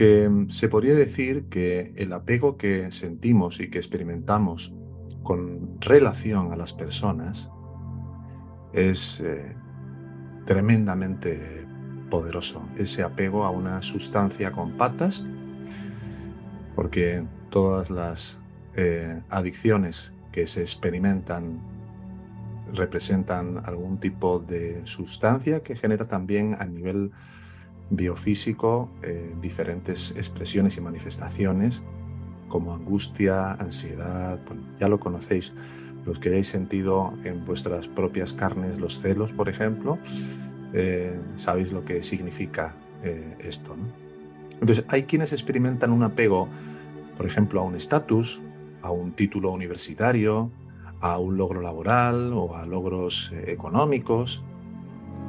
mismo.com. se podría decir que el apego que sentimos y que experimentamos con relación a las personas es eh, tremendamente poderoso. Ese apego a una sustancia con patas, porque todas las eh, adicciones que se experimentan representan algún tipo de sustancia que genera también a nivel biofísico eh, diferentes expresiones y manifestaciones como angustia, ansiedad, ya lo conocéis, los que hayáis sentido en vuestras propias carnes los celos, por ejemplo, eh, sabéis lo que significa eh, esto. Entonces, hay quienes experimentan un apego, por ejemplo, a un estatus, a un título universitario, a un logro laboral o a logros económicos.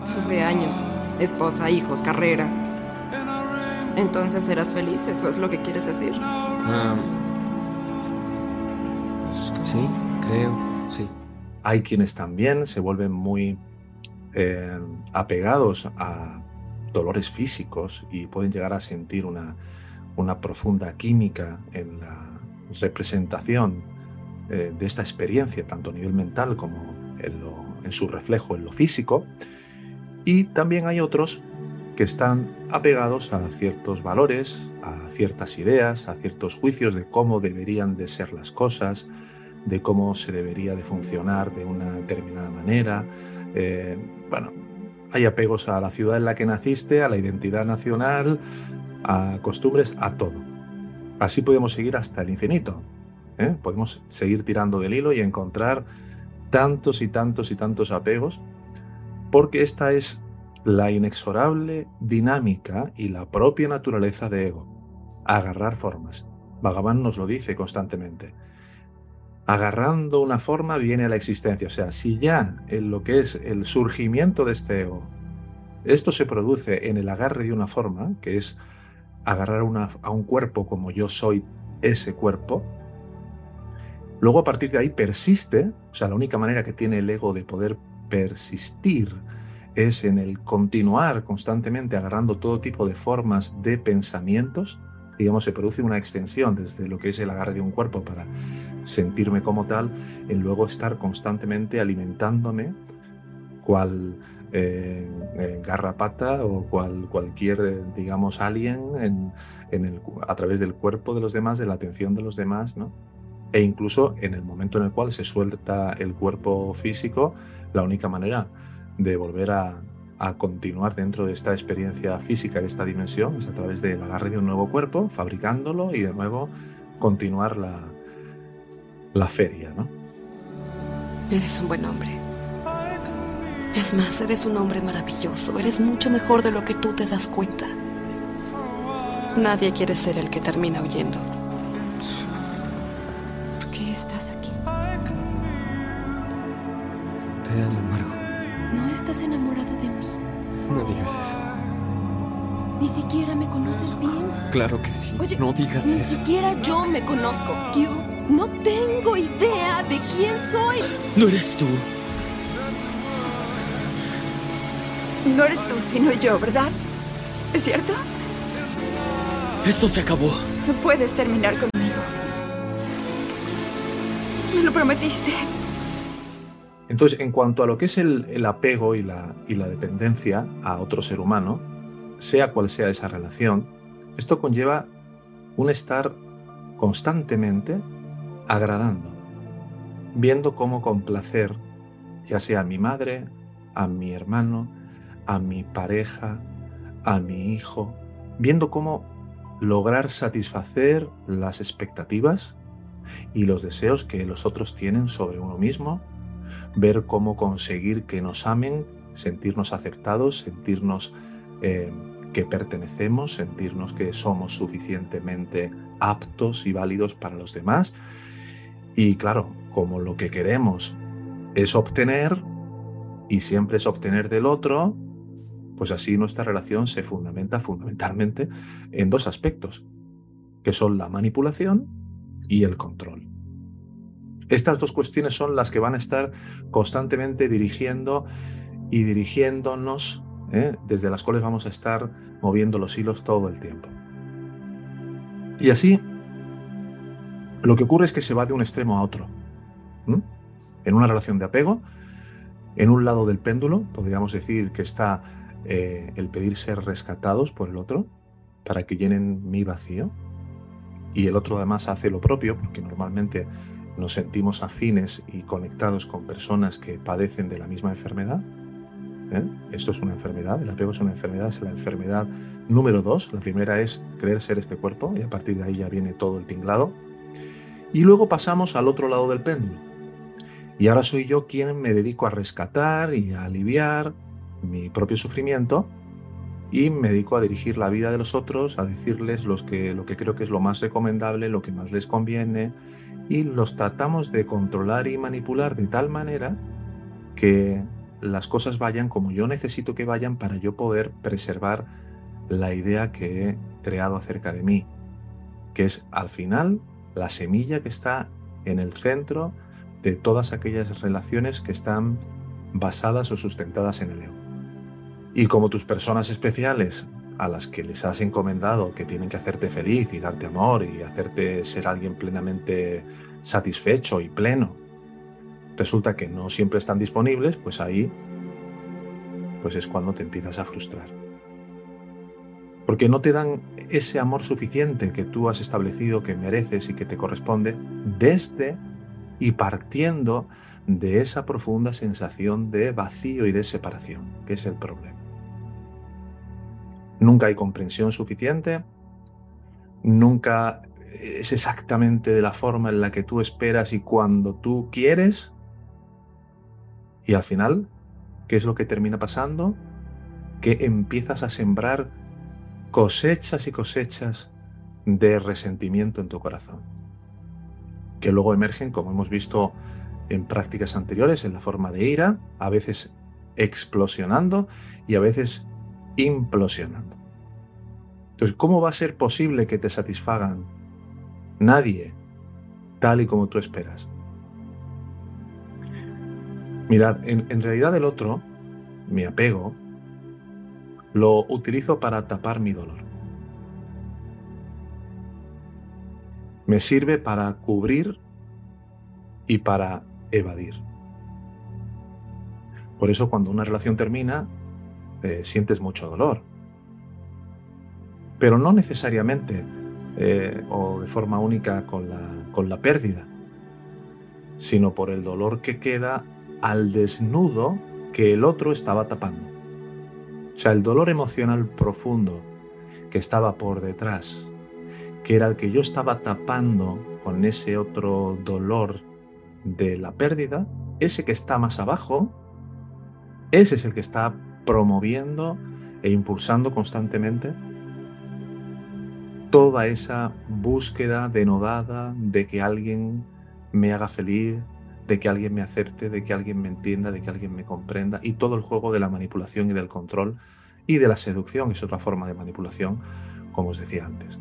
Hace años esposa, hijos, carrera. Entonces serás feliz, ¿eso es lo que quieres decir? sí, creo, sí. Hay quienes también se vuelven muy eh, apegados a dolores físicos y pueden llegar a sentir una, una profunda química en la representación eh, de esta experiencia, tanto a nivel mental como en su reflejo en lo físico. Y también hay otros que están apegados a ciertos valores, a ciertas ideas, a ciertos juicios de cómo deberían de ser las cosas, de cómo se debería de funcionar de una determinada manera. Eh, bueno, hay apegos a la ciudad en la que naciste, a la identidad nacional, a costumbres, a todo. Así podemos seguir hasta el infinito. ¿eh? Podemos seguir tirando del hilo y encontrar tantos y tantos y tantos apegos porque esta es la inexorable dinámica y la propia naturaleza de ego, agarrar formas. Bhagavan nos lo dice constantemente. Agarrando una forma viene la existencia. O sea, si ya en lo que es el surgimiento de este ego, esto se produce en el agarre de una forma, que es agarrar a un cuerpo como yo soy ese cuerpo, luego a partir de ahí persiste, o sea, la única manera que tiene el ego de poder persistir es en el continuar constantemente agarrando todo tipo de formas de pensamientos, digamos, se produce una extensión desde lo que es el agarre de un cuerpo para sentirme como tal, en luego estar constantemente alimentándome cual eh, eh, garrapata o cual, cualquier, digamos, alien en, el, a través del cuerpo de los demás, de la atención de los demás, ¿no? E incluso en el momento en el cual se suelta el cuerpo físico, la única manera de volver a, continuar dentro de esta experiencia física, de esta dimensión, es a través del agarre de un nuevo cuerpo, fabricándolo y de nuevo continuar la, la feria. ¿no? Eres un buen hombre. Es más, eres un hombre maravilloso. Eres mucho mejor de lo que tú te das cuenta. Nadie quiere ser el que termina huyendo. ¿Por qué estás aquí? Te amo, Margo. No estás enamorado de mí. No digas eso. Ni siquiera me conoces bien. Claro que sí. Oye, no digas ni eso. Ni siquiera yo me conozco. Q, no tengo idea de quién soy. No eres tú. No eres tú, sino yo, ¿verdad? ¿Es cierto? Esto se acabó. No puedes terminar conmigo. Me lo prometiste. Entonces, en cuanto a lo que es el, apego y la, dependencia a otro ser humano, sea cual sea esa relación, esto conlleva un estar constantemente agradando, viendo cómo complacer, ya sea a mi madre, a mi hermano, a mi pareja, a mi hijo, viendo cómo lograr satisfacer las expectativas y los deseos que los otros tienen sobre uno mismo, ver cómo conseguir que nos amen, sentirnos aceptados, sentirnos eh, que pertenecemos, sentirnos que somos suficientemente aptos y válidos para los demás. Y claro, como lo que queremos es obtener, y siempre es obtener del otro, pues así nuestra relación se fundamenta fundamentalmente en dos aspectos, que son la manipulación y el control. Estas dos cuestiones son las que van a estar constantemente dirigiendo y dirigiéndonos, ¿eh? desde las cuales vamos a estar moviendo los hilos todo el tiempo. Y así, lo que ocurre es que se va de un extremo a otro. En una relación de apego, en un lado del péndulo, podríamos decir que está eh, el pedir ser rescatados por el otro para que llenen mi vacío. Y el otro además hace lo propio, porque normalmente nos sentimos afines y conectados con personas que padecen de la misma enfermedad. ¿eh? Esto es una enfermedad, el apego es una enfermedad, es la enfermedad número dos. La primera es creer ser este cuerpo y a partir de ahí ya viene todo el tinglado. Y luego pasamos al otro lado del péndulo. Y ahora soy yo quien me dedico a rescatar y a aliviar mi propio sufrimiento y me dedico a dirigir la vida de los otros, a decirles lo que creo que es lo más recomendable, lo que más les conviene, y los tratamos de controlar y manipular de tal manera que las cosas vayan como yo necesito que vayan para yo poder preservar la idea que he creado acerca de mí, que es al final la semilla que está en el centro de todas aquellas relaciones que están basadas o sustentadas en el ego. Y como tus personas especiales a las que les has encomendado que tienen que hacerte feliz y darte amor y hacerte ser alguien plenamente satisfecho y pleno, resulta que no siempre están disponibles, pues ahí pues es cuando te empiezas a frustrar. Porque no te dan ese amor suficiente que tú has establecido que mereces y que te corresponde desde y partiendo de esa profunda sensación de vacío y de separación, que es el problema. Nunca hay comprensión suficiente, nunca es exactamente de la forma en la que tú esperas y cuando tú quieres. Y al final, ¿qué es lo que termina pasando? Que empiezas a sembrar cosechas y cosechas de resentimiento en tu corazón, que luego emergen, como hemos visto en prácticas anteriores, en la forma de ira, a veces explosionando y a veces implosionando. Entonces, ¿cómo va a ser posible que te satisfagan? Nadie, tal y como tú esperas. Mirad, en, realidad el otro, mi apego, lo utilizo para tapar mi dolor. Me sirve para cubrir y para evadir. Por eso cuando una relación termina, eh, sientes mucho dolor. Pero no necesariamente eh, o de forma única con la, con la pérdida, sino por el dolor que queda al desnudo que el otro estaba tapando. O sea, el dolor emocional profundo que estaba por detrás, que era el que yo estaba tapando con ese otro dolor de la pérdida, ese que está más abajo, ese es el que está promoviendo e impulsando constantemente toda esa búsqueda denodada de que alguien me haga feliz, de que alguien me acepte, de que alguien me entienda, de que alguien me comprenda, y todo el juego de la manipulación y del control y de la seducción, es otra forma de manipulación, como os decía antes.